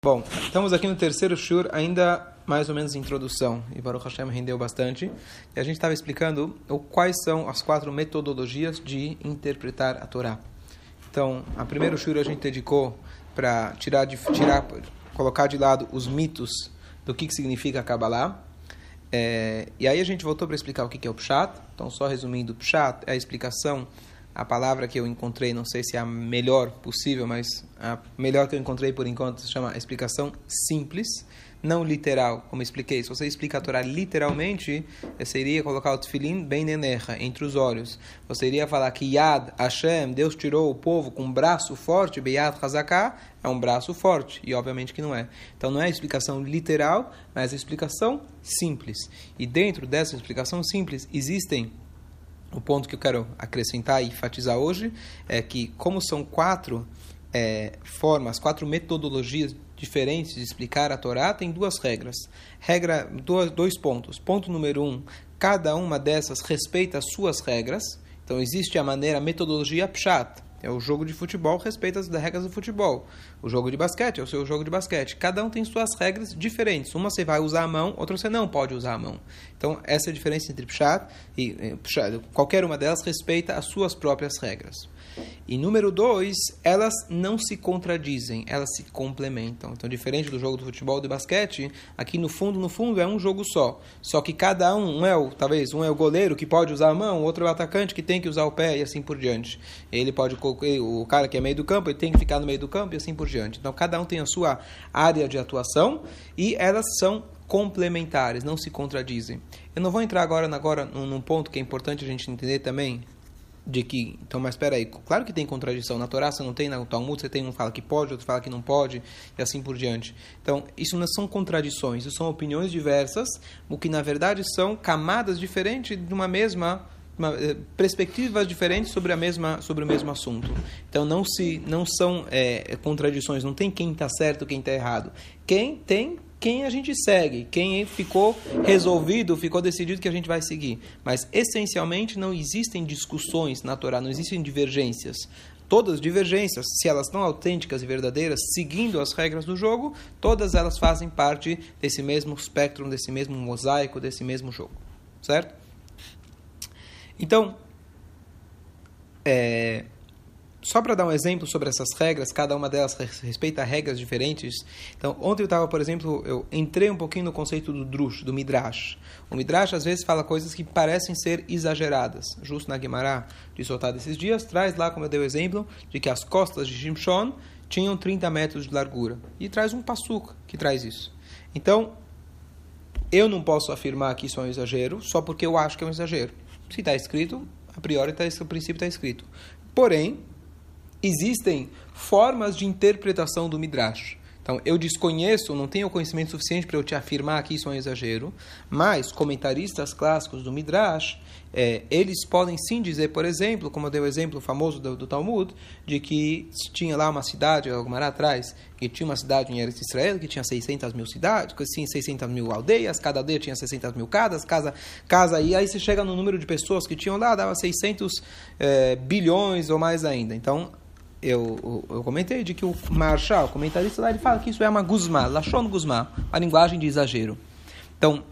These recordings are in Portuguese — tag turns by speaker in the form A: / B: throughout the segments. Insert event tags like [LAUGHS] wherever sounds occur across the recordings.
A: Bom, estamos aqui no terceiro shur, ainda mais ou menos introdução, e Baruch Hashem rendeu bastante. E a gente estava explicando quais são as quatro metodologias de interpretar a Torá. Então, a primeiro shur a gente dedicou para tirar, de, tirar, colocar de lado os mitos do que, que significa Kabbalah. É, e aí a gente voltou para explicar o que, que é o Pshat. Então, só resumindo, Pshat é a explicação a palavra que eu encontrei, não sei se é a melhor possível, mas a melhor que eu encontrei por enquanto se chama explicação simples, não literal, como expliquei. Se você explica a Torá literalmente, iria colocar o tefilim bem nenerra, entre os olhos. Você iria falar que Yad Hashem, Deus tirou o povo com um braço forte, Beyad Hazaká, é um braço forte, e obviamente que não é. Então não é explicação literal, mas a explicação simples. E dentro dessa explicação simples existem o ponto que eu quero acrescentar e enfatizar hoje é que, como são quatro é, formas, quatro metodologias diferentes de explicar a Torá, tem duas regras. Regra, dois, dois pontos. Ponto número um: cada uma dessas respeita as suas regras. Então, existe a maneira, a metodologia Pshat, é o jogo de futebol, respeita as regras do futebol. O jogo de basquete é o seu jogo de basquete. Cada um tem suas regras diferentes. Uma você vai usar a mão, outra você não pode usar a mão. Então, essa é a diferença entre Pshat e eh, Pshat. Qualquer uma delas respeita as suas próprias regras. E número dois, elas não se contradizem, elas se complementam. Então, diferente do jogo do futebol e do basquete, aqui no fundo, no fundo, é um jogo só. Só que cada um, um é o, talvez, um é o goleiro que pode usar a mão, outro é o atacante que tem que usar o pé e assim por diante. Ele pode, o cara que é meio do campo, ele tem que ficar no meio do campo e assim por diante. Então, cada um tem a sua área de atuação e elas são complementares, não se contradizem. Eu não vou entrar agora, agora num ponto que é importante a gente entender também, de que, então, mas espera aí, claro que tem contradição, na Torá você não tem, no Talmud você tem um fala que pode, outro fala que não pode, e assim por diante. Então, isso não são contradições, isso são opiniões diversas, o que na verdade são camadas diferentes de uma mesma uma, eh, perspectivas diferentes sobre a mesma sobre o mesmo assunto. Então não se não são é, contradições, não tem quem está certo, quem está errado. Quem tem quem a gente segue, quem ficou resolvido, ficou decidido que a gente vai seguir. Mas, essencialmente, não existem discussões na Torá, não existem divergências. Todas as divergências, se elas estão autênticas e verdadeiras, seguindo as regras do jogo, todas elas fazem parte desse mesmo espectro, desse mesmo mosaico, desse mesmo jogo. Certo? Então, é, só para dar um exemplo sobre essas regras, cada uma delas respeita regras diferentes. Então, ontem eu estava, por exemplo, eu entrei um pouquinho no conceito do drush, do midrash. O midrash às vezes fala coisas que parecem ser exageradas. Justo na Guimará, de soltar desses dias, traz lá, como eu dei o exemplo, de que as costas de Shimshon tinham 30 metros de largura. E traz um passuca que traz isso. Então, eu não posso afirmar que isso é um exagero só porque eu acho que é um exagero. Se está escrito, a priori, tá, o princípio está escrito. Porém, existem formas de interpretação do Midrash. Então, eu desconheço, não tenho conhecimento suficiente para eu te afirmar que isso é um exagero, mas comentaristas clássicos do Midrash, é, eles podem sim dizer, por exemplo, como eu dei o exemplo famoso do, do Talmud, de que tinha lá uma cidade, alguma atrás, que tinha uma cidade em Eretz Israel, que tinha 600 mil cidades, tinha 600 mil aldeias, cada aldeia tinha 600 mil casas, casa, casa, e aí você chega no número de pessoas que tinham lá, dava 600 é, bilhões ou mais ainda. Então, eu, eu, comentei de que o Marshall, o comentarista lá, ele fala que isso é uma guzma, lachon guzma, a linguagem de exagero. Então,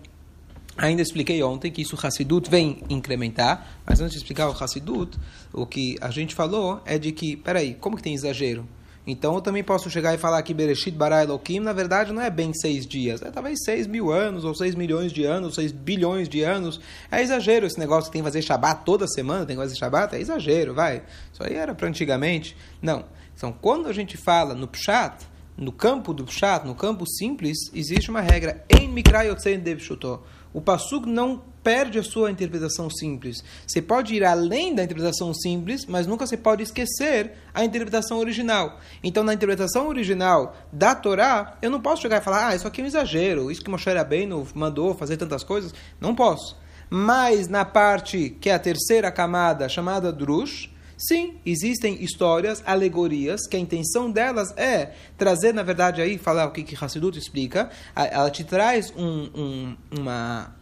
A: ainda expliquei ontem que isso o Hassidut vem incrementar, mas antes de explicar o Hassidut, o que a gente falou é de que, peraí, como que tem exagero? Então eu também posso chegar e falar que Bereshit bara Elohim, na verdade, não é bem seis dias, é talvez seis mil anos, ou seis milhões de anos, seis bilhões de anos. É exagero esse negócio que tem que fazer Shabat toda semana, tem que fazer Shabat, é exagero, vai. Isso aí era para antigamente. Não. Então, quando a gente fala no Pshat, no campo do Pshat, no campo simples, existe uma regra. Em Mikrayotsen Devshuto. O Passuk não perde a sua interpretação simples. Você pode ir além da interpretação simples, mas nunca você pode esquecer a interpretação original. Então, na interpretação original da Torá, eu não posso chegar e falar, ah, isso aqui é um exagero, isso que Moshe Rabbeinu mandou fazer tantas coisas. Não posso. Mas na parte que é a terceira camada, chamada Drush, Sim, existem histórias, alegorias, que a intenção delas é trazer, na verdade, aí, falar o que, que Hassidut explica, ela te traz um, um, uma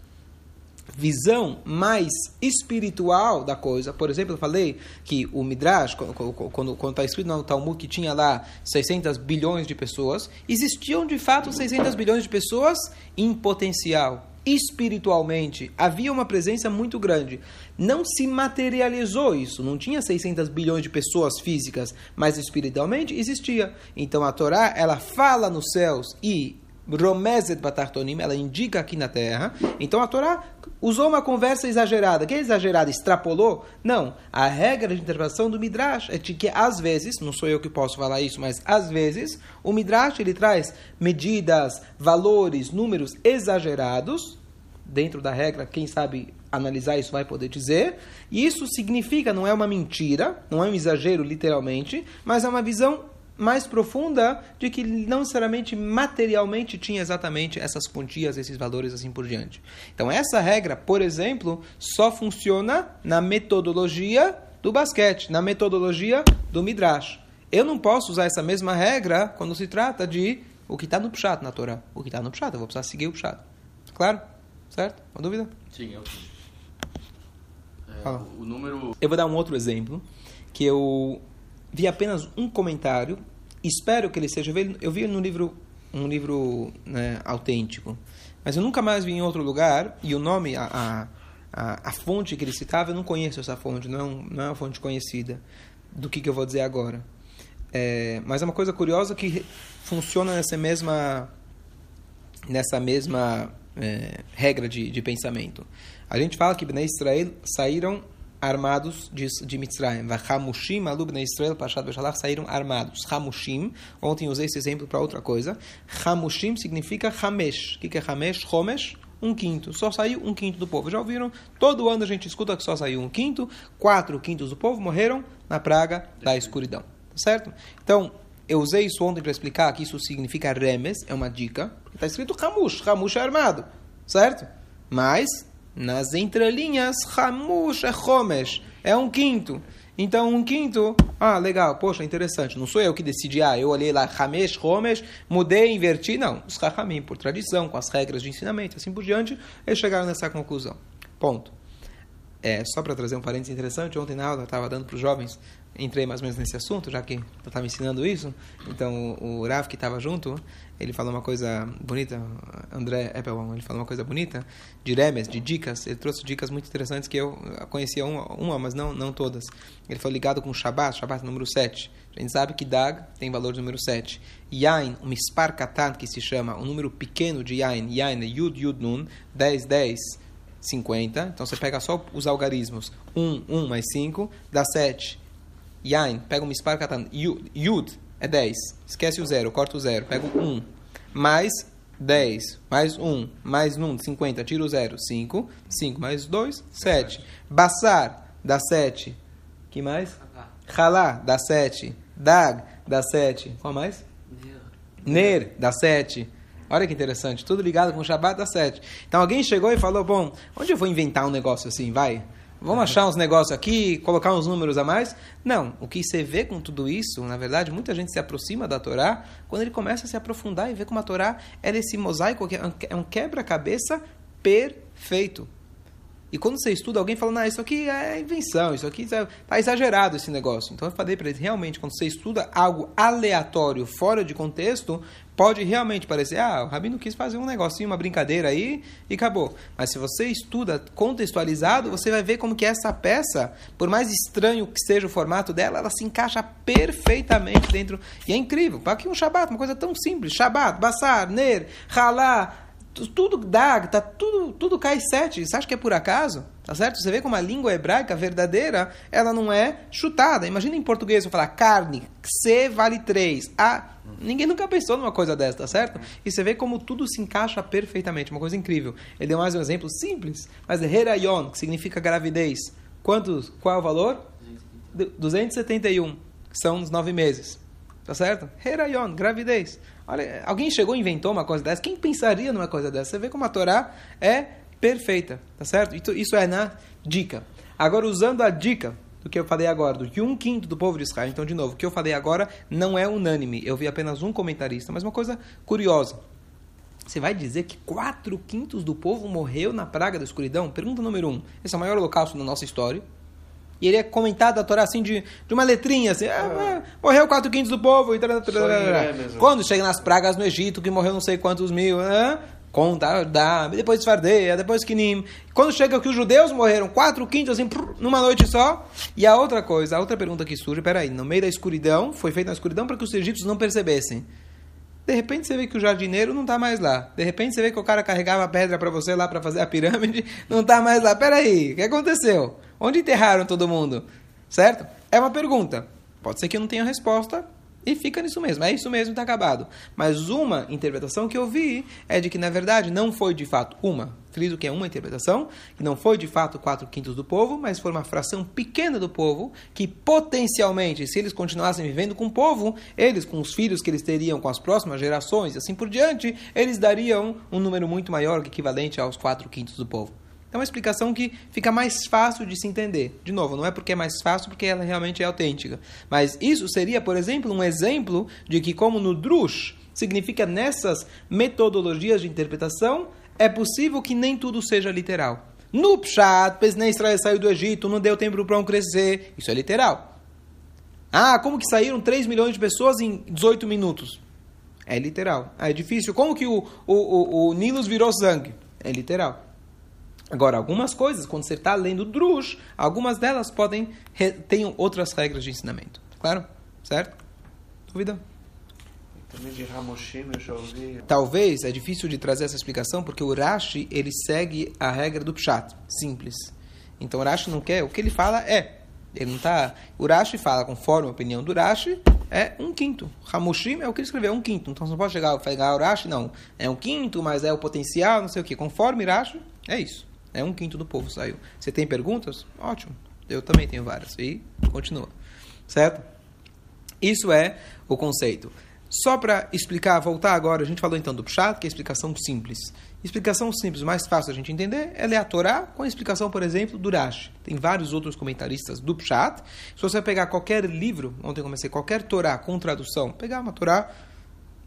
A: visão mais espiritual da coisa. Por exemplo, eu falei que o Midrash, quando está escrito no Talmud que tinha lá 600 bilhões de pessoas, existiam de fato 600 bilhões de pessoas em potencial. Espiritualmente, havia uma presença muito grande. Não se materializou isso, não tinha 600 bilhões de pessoas físicas, mas espiritualmente existia. Então a Torá, ela fala nos céus e Romezet Batartonim, ela indica aqui na terra. Então a Torá usou uma conversa exagerada. Que é exagerada? Extrapolou? Não. A regra de interpretação do Midrash é de que às vezes, não sou eu que posso falar isso, mas às vezes, o Midrash ele traz medidas, valores, números exagerados. Dentro da regra, quem sabe analisar isso vai poder dizer. E isso significa, não é uma mentira, não é um exagero literalmente, mas é uma visão mais profunda de que não necessariamente materialmente tinha exatamente essas quantias, esses valores assim por diante. Então essa regra, por exemplo, só funciona na metodologia do basquete, na metodologia do midrash. Eu não posso usar essa mesma regra quando se trata de o que está no pshat na Torá. O que está no pshat, eu vou precisar seguir o pshat. Claro? Certo? Uma dúvida?
B: Sim, eu é, o número...
A: Eu vou dar um outro exemplo que eu vi apenas um comentário. Espero que ele seja. Eu vi no livro um livro né, autêntico, mas eu nunca mais vi em outro lugar. E o nome, a, a, a fonte que ele citava, eu não conheço essa fonte. Não é, não é uma fonte conhecida do que, que eu vou dizer agora. É, mas é uma coisa curiosa que funciona nessa mesma nessa mesma é, regra de, de pensamento. A gente fala que Bnei Israel saíram armados de, de Mitzrayim. Hamushim, alubne Israel, Pashat Beshalach, saíram armados. Hamushim, ontem usei esse exemplo para outra coisa. Hamushim significa Hamesh. O que, que é Hamesh? Homesh, um quinto. Só saiu um quinto do povo. Já ouviram? Todo ano a gente escuta que só saiu um quinto. Quatro quintos do povo morreram na praga da escuridão. Tá certo? Então, eu usei isso ontem para explicar que isso significa remes, é uma dica. Está escrito Hamush, Hamush é armado. Certo? Mas nas entrelinhas, Hamush é Homesh, é um quinto. Então, um quinto, ah, legal, poxa, interessante. Não sou eu que decidi, ah, eu olhei lá, Hamesh, Homesh, mudei, inverti. Não, os Rahamim, por tradição, com as regras de ensinamento, assim por diante, eles chegaram nessa conclusão. Ponto. É, só para trazer um parênteses interessante, ontem na aula eu estava dando para os jovens entrei mais ou menos nesse assunto, já que eu estava ensinando isso. Então, o Rav que estava junto, ele falou uma coisa bonita, André Eppelbaum, ele falou uma coisa bonita, de remes, de dicas. Ele trouxe dicas muito interessantes que eu conhecia uma, uma mas não, não todas. Ele foi ligado com Shabbat, Shabbat número 7. A gente sabe que Dag tem valor número 7. Yain, um mispar katan, que se chama, um número pequeno de Yain, Yain é Yud, Yud, Nun, 10, 10, 50. Então, você pega só os algarismos. 1, 1 mais 5, dá 7. Yain, pega um mispar katan. Yud é 10. Esquece o zero, corta o zero. Pega o 1. Mais 10. Mais 1. Mais 1, 50. Tira o zero. 5. 5 mais 2, 7. Bassar dá 7. que mais? Halá dá 7. Dag dá 7. Qual mais? Ner dá 7. Olha que interessante, tudo ligado com o Shabbat dá 7. Então alguém chegou e falou: Bom, onde eu vou inventar um negócio assim? Vai. Vamos achar uns negócios aqui, colocar uns números a mais? Não. O que você vê com tudo isso, na verdade, muita gente se aproxima da Torá quando ele começa a se aprofundar e vê como a Torá é esse mosaico, é um quebra-cabeça perfeito. E quando você estuda, alguém fala, não, isso aqui é invenção, isso aqui está é, exagerado esse negócio. Então eu falei para eles, realmente, quando você estuda algo aleatório, fora de contexto, pode realmente parecer, ah, o Rabino quis fazer um negocinho, uma brincadeira aí e acabou. Mas se você estuda contextualizado, você vai ver como que essa peça, por mais estranho que seja o formato dela, ela se encaixa perfeitamente dentro. E é incrível. Para que um Shabat, uma coisa tão simples. Shabat, Bassar, Ner, Halá, tudo dá, tá tudo, tudo cai sete. Você acha que é por acaso? Tá certo? Você vê como a língua hebraica verdadeira, ela não é chutada. Imagina em português, eu falar carne, C vale três. A, ninguém nunca pensou numa coisa dessa, tá certo? E você vê como tudo se encaixa perfeitamente, uma coisa incrível. Ele deu mais um exemplo simples, mas é herayon, que significa gravidez. Quantos, qual é o valor? 271, que são os nove meses. Tá certo? Herayon, gravidez. Olha, alguém chegou e inventou uma coisa dessa. Quem pensaria numa coisa dessa? Você vê como a Torá é perfeita, tá certo? Isso é na dica. Agora, usando a dica do que eu falei agora, do que um quinto do povo de Israel, então, de novo, o que eu falei agora não é unânime. Eu vi apenas um comentarista, mas uma coisa curiosa. Você vai dizer que quatro quintos do povo morreu na praga da escuridão? Pergunta número um. Esse é o maior holocausto da nossa história. E ele é comentado da Torá assim de, de uma letrinha, assim, ah, morreu quatro quintos do povo. E Quando chega nas pragas no Egito, que morreu não sei quantos mil, né? conta, dá, depois Fardeia, depois Kinim. Quando chega que os judeus morreram, quatro quintos, assim, numa noite só. E a outra coisa, a outra pergunta que surge, peraí, no meio da escuridão, foi feita na escuridão para que os egípcios não percebessem. De repente você vê que o jardineiro não está mais lá. De repente você vê que o cara carregava pedra para você lá para fazer a pirâmide, [LAUGHS] não está mais lá. Peraí, o que aconteceu? Onde enterraram todo mundo? Certo? É uma pergunta. Pode ser que eu não tenha resposta, e fica nisso mesmo, é isso mesmo, está acabado. Mas uma interpretação que eu vi é de que, na verdade, não foi de fato uma, friso que é uma interpretação, que não foi de fato quatro quintos do povo, mas foi uma fração pequena do povo, que potencialmente, se eles continuassem vivendo com o povo, eles, com os filhos que eles teriam com as próximas gerações e assim por diante, eles dariam um número muito maior, equivalente aos quatro quintos do povo. É uma explicação que fica mais fácil de se entender. De novo, não é porque é mais fácil, porque ela realmente é autêntica. Mas isso seria, por exemplo, um exemplo de que, como no Drush, significa nessas metodologias de interpretação, é possível que nem tudo seja literal. No Pshat, nem Israel saiu do Egito, não deu tempo para pão crescer. Isso é literal. Ah, como que saíram 3 milhões de pessoas em 18 minutos? É literal. Ah, é difícil. Como que o, o, o, o Nilus virou sangue? É literal. Agora, algumas coisas, quando você está lendo Drush, algumas delas podem ter outras regras de ensinamento. Claro? Certo? Dúvida?
C: Também de Ramoshim eu já ouvi.
A: Talvez, é difícil de trazer essa explicação, porque o Rashi, ele segue a regra do Pshat, simples. Então o Rashi não quer, o que ele fala é, ele não tá, o Rashi fala, conforme a opinião do Rashi, é um quinto. Hamushim é o que ele escreveu, é um quinto. Então você não pode chegar e pegar o Rashi, não. É um quinto, mas é o potencial, não sei o que. Conforme Rashi, é isso. É um quinto do povo saiu. Você tem perguntas? Ótimo. Eu também tenho várias. E continua. Certo? Isso é o conceito. Só para explicar, voltar agora, a gente falou então do Pshat, que é a explicação simples. Explicação simples, mais fácil a gente entender, é ler a Torá com a explicação, por exemplo, do Rashi. Tem vários outros comentaristas do Pshat. Se você pegar qualquer livro, ontem comecei, qualquer Torá com tradução, pegar uma Torá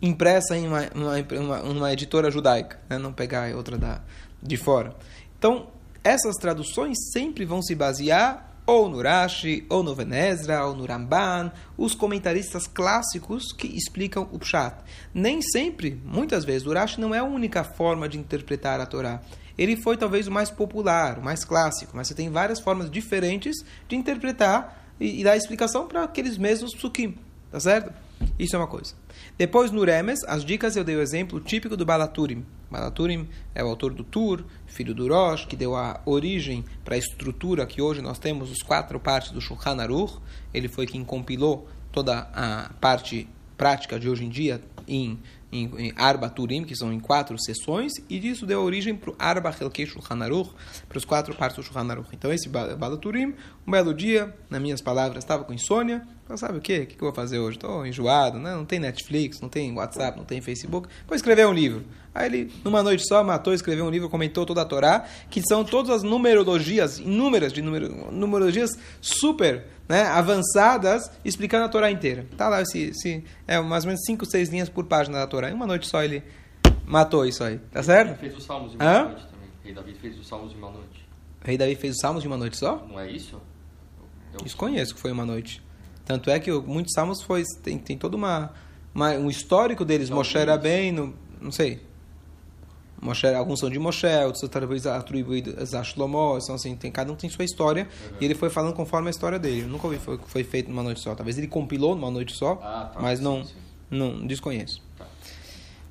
A: impressa em uma, uma, uma, uma editora judaica, né? não pegar outra da, de fora. Então, essas traduções sempre vão se basear ou no Rashi, ou no Venezra, ou no Ramban, os comentaristas clássicos que explicam o Pshat. Nem sempre, muitas vezes, o Rashi não é a única forma de interpretar a Torá. Ele foi talvez o mais popular, o mais clássico, mas você tem várias formas diferentes de interpretar e, e dar explicação para aqueles mesmos psukim, tá certo? Isso é uma coisa. Depois, no Remes, as dicas eu dei o exemplo típico do Balaturim. Balaturim é o autor do Tur, filho do Rosh, que deu a origem para a estrutura que hoje nós temos, os quatro partes do Shulchan Aruch. Ele foi quem compilou toda a parte prática de hoje em dia em, em, em Arba Turim, que são em quatro sessões, e disso deu origem para o Arba Helkei Shulchan Aruch, para os quatro partes do Shulchan Aruch. Então, esse Balaturim, um belo dia, nas minhas palavras, estava com insônia, então, sabe o quê? O que eu vou fazer hoje? Estou enjoado, né? não tem Netflix, não tem WhatsApp, não tem Facebook. Vou escrever um livro. Aí ele, numa noite só, matou, escreveu um livro, comentou toda a Torá, que são todas as numerologias, inúmeras de numer, numerologias super né, avançadas, explicando a Torá inteira. Tá lá, esse, esse, é mais ou menos 5, 6 linhas por página da Torá. Em uma noite só ele matou isso aí. Tá certo?
B: Ele fez os salmos de uma Hã? noite também. Rei Davi fez os salmos de uma noite.
A: Rei Davi fez os salmos de uma noite só?
B: Não é isso?
A: Eu... Desconheço que foi uma noite. Tanto é que muitos salmos foi, tem, tem todo uma, uma, um histórico deles. Então, Moshe era bem, não, não sei. Moshe, alguns são de Moshe, outros talvez atribuídos a Shlomo, são assim, tem, cada um tem sua história, uhum. e ele foi falando conforme a história dele. Eu nunca ouvi foi, foi feito numa noite só. Talvez ele compilou numa noite só, ah, tá, mas não, sim, sim. Não desconheço.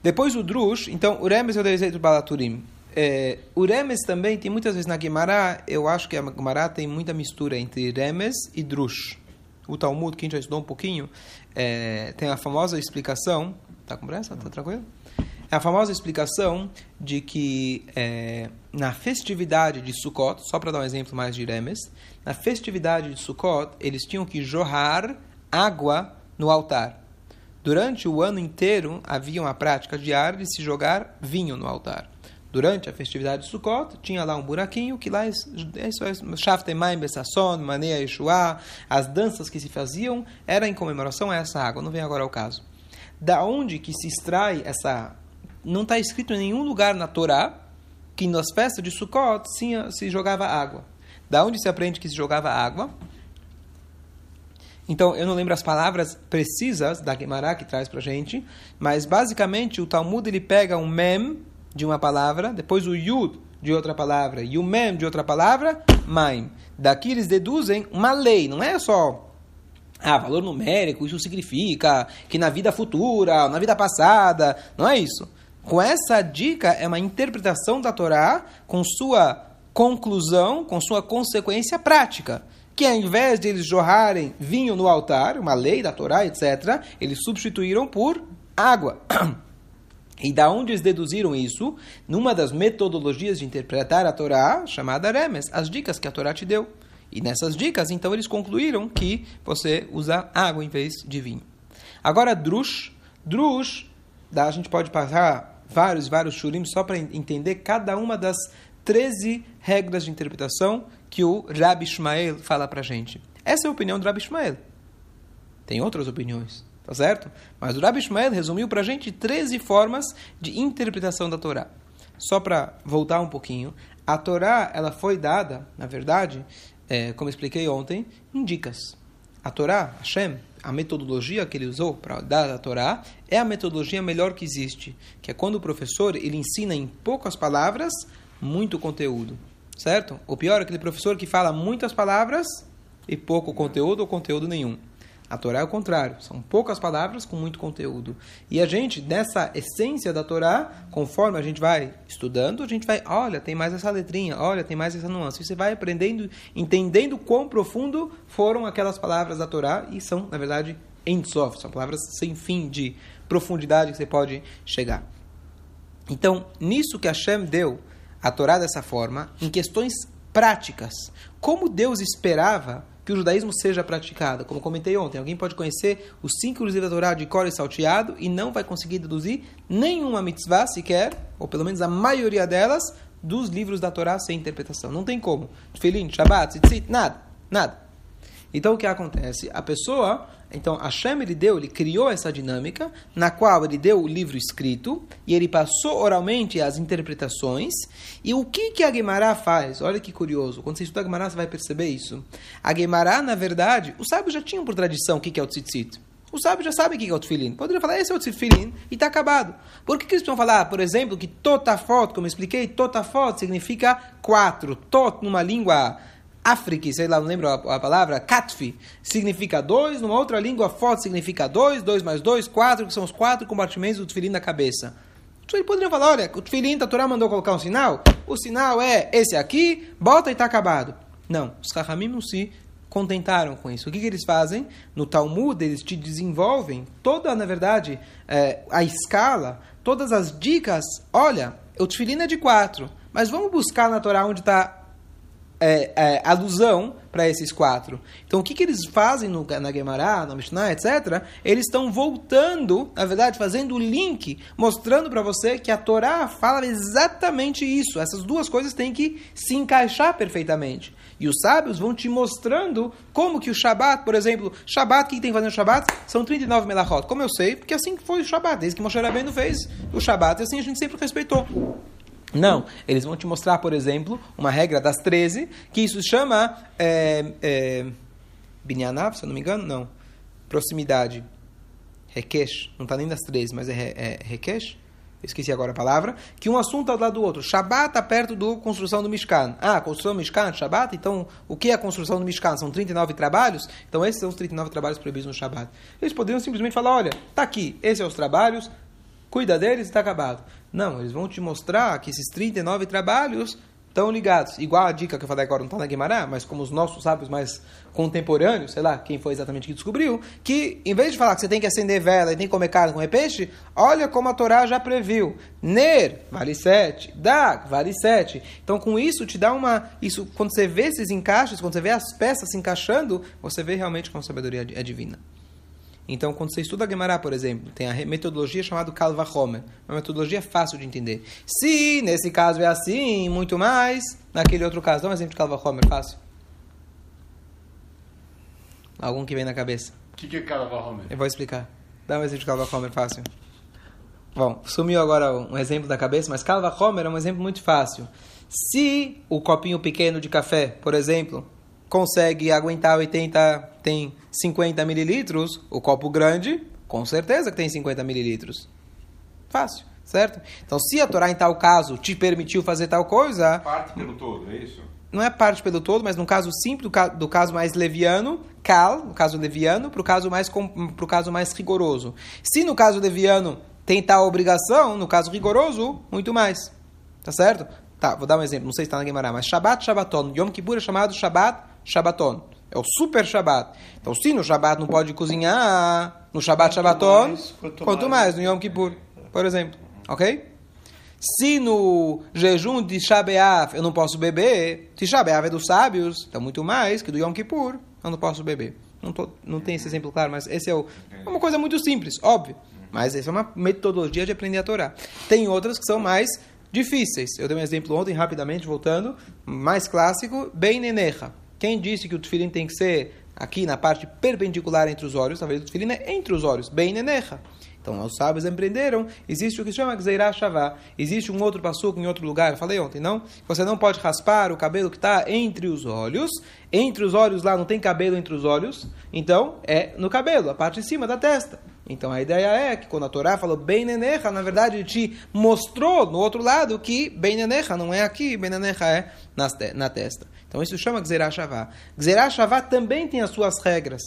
A: Depois o Drush, então, o Remes o desenho do Balaturim. É, o Remes também tem muitas vezes na Gemara, eu acho que a Gemara tem muita mistura entre Remes e Drush o Talmud, que a gente já estudou um pouquinho, é, tem a famosa explicação. Tá com pressa? Tá tranquilo? É a famosa explicação de que é, na festividade de Sukkot, só para dar um exemplo mais de Remes, na festividade de Sukkot, eles tinham que jorrar água no altar. Durante o ano inteiro havia uma prática diária de se jogar vinho no altar durante a festividade de Sukkot, tinha lá um buraquinho que lá, isso é Shaftemaim Bessasson, Maneia Yeshua, as danças que se faziam era em comemoração a essa água, não vem agora ao caso. Da onde que se extrai essa não está escrito em nenhum lugar na Torá que nas festas de Sukkot se jogava água. Da onde se aprende que se jogava água? Então, eu não lembro as palavras precisas da Gemara que traz para gente, mas basicamente o Talmud ele pega um mem de uma palavra, depois o yud de outra palavra e o mem de outra palavra, maim. Daqui eles deduzem uma lei, não é só ah, valor numérico, isso significa que na vida futura, na vida passada, não é isso. Com essa dica é uma interpretação da Torá com sua conclusão, com sua consequência prática que ao invés de eles jorrarem vinho no altar, uma lei da Torá, etc., eles substituíram por água. [CLEARS THROAT] E da onde eles deduziram isso? Numa das metodologias de interpretar a Torá, chamada Remes, as dicas que a Torá te deu. E nessas dicas, então, eles concluíram que você usa água em vez de vinho. Agora, Drush. Drush, a gente pode passar vários, vários shurim só para entender cada uma das 13 regras de interpretação que o Rabi Ishmael fala para a gente. Essa é a opinião do Rabi Ishmael. Tem outras opiniões, tá certo? Mas o Rabi Ishmael resumiu para a gente 13 formas de interpretação da Torá. Só para voltar um pouquinho, a Torá ela foi dada, na verdade, é, como expliquei ontem, em dicas. A Torá, Hashem, a metodologia que ele usou para dar a Torá é a metodologia melhor que existe, que é quando o professor ele ensina em poucas palavras muito conteúdo, certo? O pior é aquele professor que fala muitas palavras e pouco conteúdo ou conteúdo nenhum. A Torá é o contrário, são poucas palavras com muito conteúdo. E a gente, nessa essência da Torá, conforme a gente vai estudando, a gente vai, olha, tem mais essa letrinha, olha, tem mais essa nuance. E você vai aprendendo, entendendo quão profundo foram aquelas palavras da Torá e são, na verdade, ensof, são palavras sem fim de profundidade que você pode chegar. Então, nisso que Hashem deu a Torá dessa forma em questões práticas. Como Deus esperava que o judaísmo seja praticado? Como comentei ontem, alguém pode conhecer os cinco livros da Torá de cor e salteado e não vai conseguir deduzir nenhuma mitzvah sequer, ou pelo menos a maioria delas, dos livros da Torá sem interpretação. Não tem como. Tefilin, Shabbat, Tzitzit, nada. Nada. Então o que acontece? A pessoa então, Hashem ele deu, ele criou essa dinâmica, na qual ele deu o livro escrito, e ele passou oralmente as interpretações, e o que, que a Gemara faz? Olha que curioso, quando você estuda a Gemara você vai perceber isso. A Gemara, na verdade, os sábios já tinham por tradição o que, que é o tzitzit. Os sábios já sabem o que é o tefilin. Poderiam falar, esse é o tefilin, e está acabado. Por que, que eles precisam falar, por exemplo, que totafot, como eu expliquei, totafot significa quatro. Tot, numa língua África, sei lá, não lembro a, a palavra, Katfi, significa dois, numa outra língua, foto significa dois, dois mais dois, quatro, que são os quatro compartimentos do tefilim da cabeça. Ele poderia falar, olha, o tefilim da Torá mandou colocar um sinal, o sinal é esse aqui, bota e está acabado. Não, os Rahamim não se contentaram com isso. O que, que, eles fazem? No Talmud, eles te desenvolvem toda, na verdade, é, a escala, todas as dicas. Olha, o tefilim é de quatro, mas vamos buscar na Torá onde está é, é, alusão para esses quatro. Então, o que, que eles fazem no, na Gemara, na Mishnah, etc., eles estão voltando, na verdade, fazendo o link, mostrando para você que a Torá fala exatamente isso. Essas duas coisas têm que se encaixar perfeitamente. E os sábios vão te mostrando como que o Shabat, por exemplo, Shabat, o que tem que fazer no Shabat? São 39 melachot. Como eu sei? Porque assim foi o Shabat, desde que Moshe Rabbeinu fez o Shabat, e assim a gente sempre respeitou. Não, eles vão te mostrar, por exemplo, uma regra das 13, que isso chama é, é, Binyanav, se eu não me engano, não. Proximidade. Rekesh, não está nem das 13, mas é, é Rekesh? esqueci agora a palavra, que um assunto ao lado do outro. Shabat está perto da construção do Mishkan. Ah, construção do Mishkan, Shabat, então o que é a construção do Mishkan? São 39 trabalhos? Então esses são os 39 trabalhos proibidos no Shabat. Eles poderiam simplesmente falar, olha, está aqui, esses são os trabalhos, cuida deles e está acabado. Não, eles vão te mostrar que esses 39 trabalhos estão ligados. Igual a dica que eu falei agora não está na Guimarães, mas como os nossos sábios mais contemporâneos, sei lá, quem foi exatamente que descobriu, que em vez de falar que você tem que acender vela e tem que comer carne com peixe, olha como a Torá já previu. Ner vale 7, Dag vale 7. Então com isso te dá uma. Isso, quando você vê esses encaixes, quando você vê as peças se encaixando, você vê realmente como a sabedoria é divina. Então, quando você estuda a Gemara, por exemplo, tem a metodologia chamada Kalva Homer, uma metodologia fácil de entender. Se nesse caso é assim, muito mais, naquele outro caso, dá um exemplo de Kalva Homer fácil. Algum que vem na cabeça?
D: O que, que é Kalva Homer?
A: Eu vou explicar. Dá um exemplo de Kalva Homer fácil. Bom, sumiu agora um exemplo da cabeça, mas Kalva Homer é um exemplo muito fácil. Se o copinho pequeno de café, por exemplo, consegue aguentar 80, tem 50 mililitros, o copo grande, com certeza que tem 50 mililitros. Fácil, certo? Então, se a Torá, em tal caso, te permitiu fazer tal coisa.
D: Parte pelo todo, é isso?
A: Não é parte pelo todo, mas no caso simples, do caso mais leviano, cal, no caso leviano, para o caso, mais, pro caso mais rigoroso. Se no caso leviano tem tal obrigação, no caso rigoroso, muito mais. Tá certo? Tá, vou dar um exemplo, não sei se está na Guimarães, mas Shabbat, Shabbaton. Yom Kippur é chamado Shabbat, Shabbaton. É o super Shabbat. Então, se no Shabbat não pode cozinhar, no Shabbat, Shabbaton, mais, quanto, quanto mais, mais, no Yom Kippur, por exemplo. Ok? Se no jejum de Shabeav eu não posso beber, se Shabeav é dos sábios, então muito mais que do Yom Kippur, eu não posso beber. Não, tô, não tem esse exemplo claro, mas esse é, o, é uma coisa muito simples, óbvio. Mas essa é uma metodologia de aprender a Torá. Tem outras que são mais difíceis. Eu dei um exemplo ontem, rapidamente, voltando. Mais clássico, bem neneja. Quem disse que o tefilim tem que ser aqui na parte perpendicular entre os olhos? Talvez o tefilim é entre os olhos, bem neneja. Então, os sábios empreenderam, existe o que se chama Gzeirah Shavá. Existe um outro passuco em outro lugar, eu falei ontem, não? Você não pode raspar o cabelo que está entre os olhos. Entre os olhos lá não tem cabelo entre os olhos. Então, é no cabelo, a parte de cima da testa. Então a ideia é que quando a Torá falou bem neneja, na verdade te mostrou no outro lado que bem neneja não é aqui, bem neneja é na testa. Então isso chama Gzerah Shavá. Gzerah também tem as suas regras.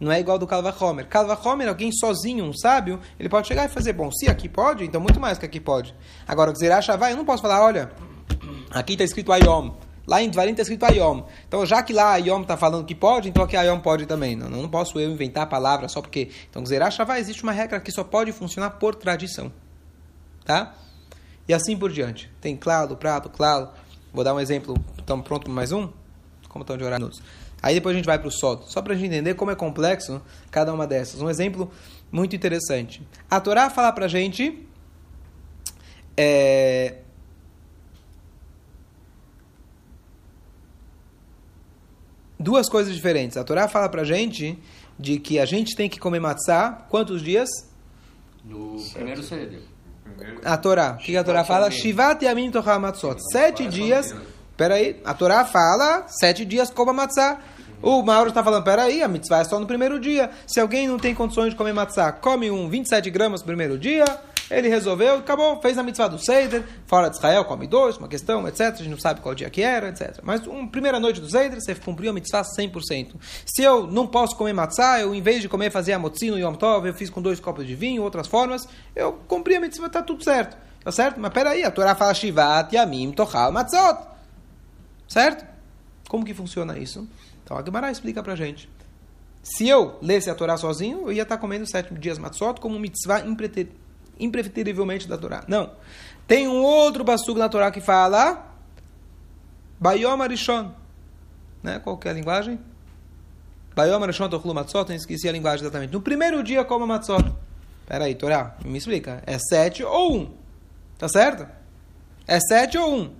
A: Não é igual do Kalva Homer. Kalva Homer, alguém sozinho, um sábio, ele pode chegar e fazer, bom, se aqui pode, então muito mais que aqui pode. Agora, Gzerah eu não posso falar, olha, aqui está escrito Ayom. Lá em Dvarim está escrito Ayom. Então, já que lá Ayom está falando que pode, então aqui Ayom pode também. Não, não posso eu inventar a palavra só porque. Então, Zerah Shavá, existe uma regra que só pode funcionar por tradição. Tá? E assim por diante. Tem claro, prato, claro. Vou dar um exemplo. Estamos prontos para mais um? Como estão de horário? Aí depois a gente vai para o solo. Só para a gente entender como é complexo cada uma dessas. Um exemplo muito interessante. A Torá fala para a gente. É, duas coisas diferentes. A Torá fala pra gente de que a gente tem que comer matzá quantos dias?
B: No primeiro Seder.
A: A Torá. O que a Torá fala? Shivat yamim tochal matzot. Sete dias. Peraí. A Torá fala sete dias coma matzá. O Mauro está falando, peraí, a mitzvah é só no primeiro dia. Se alguém não tem condições de comer matzá, come um 27 gramas no primeiro dia, ele resolveu, acabou, fez a mitzvah do Seider, fora de Israel, come dois, uma questão, etc. A gente não sabe qual dia que era, etc. Mas uma primeira noite do Seider, você cumpriu a mitzvah 100%. Se eu não posso comer matzah, eu em vez de comer, fazer a motzi no Yom Tov, eu fiz com dois copos de vinho, outras formas, eu cumpri a mitzvah, está tudo certo. Tá certo? Mas peraí, a Torá fala Shivat, Yamim, Tochal, Matzot. Certo? Como que funciona isso? Então a Gemara explica pra gente. Se eu lesse a Torá sozinho, eu ia estar comendo sete dias matzot como mitzvah impreterivelmente impreterivelmente da Torá. Não. Tem um outro basugo na Torá que fala Bayom Arishon. Né? Qual que é a linguagem? Bayom Arishon Tochlu Matzot. Esqueci a linguagem exatamente. No primeiro dia, coma Matzot. Espera aí, Torá, me explica. É sete ou um? Tá certo? É sete ou um?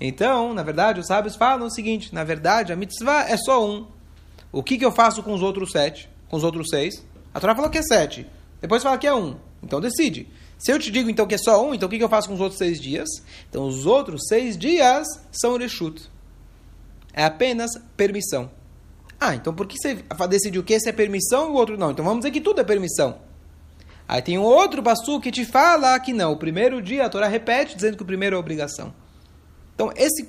A: Então, na verdade, os sábios falam o seguinte: na verdade, a mitzvah é só um. O que, que eu faço com os outros sete? Com os outros seis? A Torá falou que é sete. Depois fala que é um. Então decide. Se eu te digo então que é só um, então o que, eu faço com os outros seis dias? Então os outros seis dias são reshut. É apenas permissão. Ah, então por que você decidiu que esse é permissão e o outro não? Então vamos dizer que tudo é permissão. Aí tem um outro bastu que te fala que não. O primeiro dia a Torá repete dizendo que o primeiro é obrigação. Então esse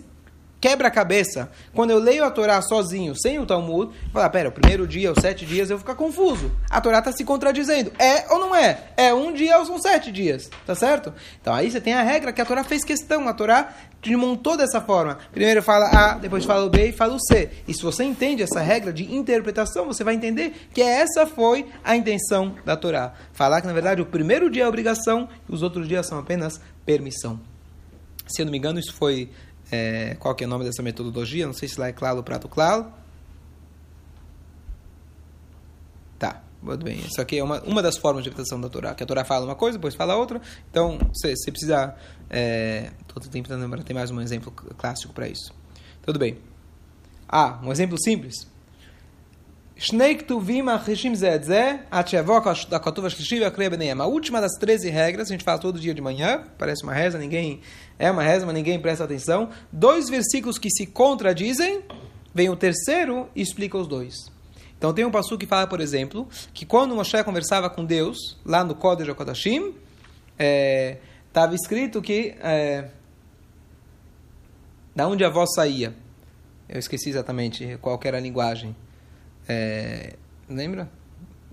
A: quebra-cabeça, quando eu leio a Torá sozinho, sem o Talmud, eu falo, ah, pera, o primeiro dia, os sete dias, eu vou ficar confuso. A Torá está se contradizendo. É ou não é? É um dia ou são sete dias? Tá certo? Então aí você tem a regra que a Torá fez questão. A Torá te montou dessa forma. Primeiro fala A, depois fala o B e fala o C. E se você entende essa regra de interpretação, você vai entender que essa foi a intenção da Torá. Falar que, na verdade, o primeiro dia é obrigação e os outros dias são apenas permissão. Se eu não me engano, isso foi é, qual que é o nome dessa metodologia? Não sei se lá é claro ou prato claro. Tá, muito bem. Isso aqui é uma, uma das formas de interpretação da Torá. Que a Torá fala uma coisa, depois fala outra. Então, você precisa... Estou é, tentando lembrar, tem mais um exemplo clássico para isso. Tudo bem. Ah, um exemplo simples. Shnei Ktuvim Achishim Zedze, Atchevó Akatuva Shlishi Vakre Beneyam. A última das 13 regras, a gente fala todo dia de manhã, parece uma reza, ninguém é uma reza, mas ninguém presta atenção. Dois versículos que se contradizem, vem o terceiro e explica os dois. Então tem um passo que fala, por exemplo, que quando Moshe conversava com Deus, lá no Kodesh HaKodashim, estava é, escrito que é, da onde a voz saía. Eu esqueci exatamente qual era a linguagem. É, lembra?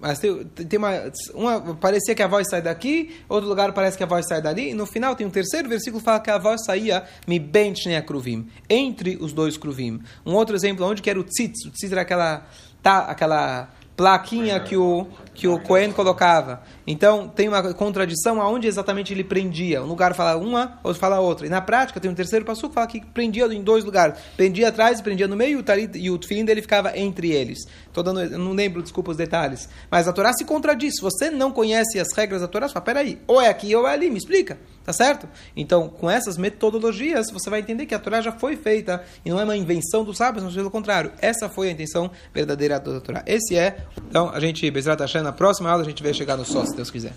A: Mas tem, tem uma, uma. Parecia que a voz sai daqui, outro lugar parece que a voz sai dali, e no final tem um terceiro versículo que fala que a voz saía mi bench kruvim, entre os dois kruvim. Um outro exemplo, onde que era o tzitz? O tzitz era aquela, tá, aquela plaquinha que o, que o Cohen colocava. Então, tem uma contradição aonde exatamente ele prendia. Um lugar fala uma, outro fala outra. E na prática, tem um terceiro passo que fala que prendia em dois lugares. Prendia atrás e prendia no meio, e o, talit, o tefilin dele ficava entre eles. Tô dando, não lembro, desculpa os detalhes. Mas a Torá se contradiz. Se você não conhece as regras da Torá, você fala, peraí, ou é aqui ou é ali, me explica. Tá certo? Então, com essas metodologias, você vai entender que a Torá já foi feita e não é uma invenção dos sábios, mas pelo contrário. Essa foi a intenção verdadeira da Torá. Esse é. Então, a gente, Bezerra Hashem, na próxima aula, a gente vai chegar no só, se Deus quiser.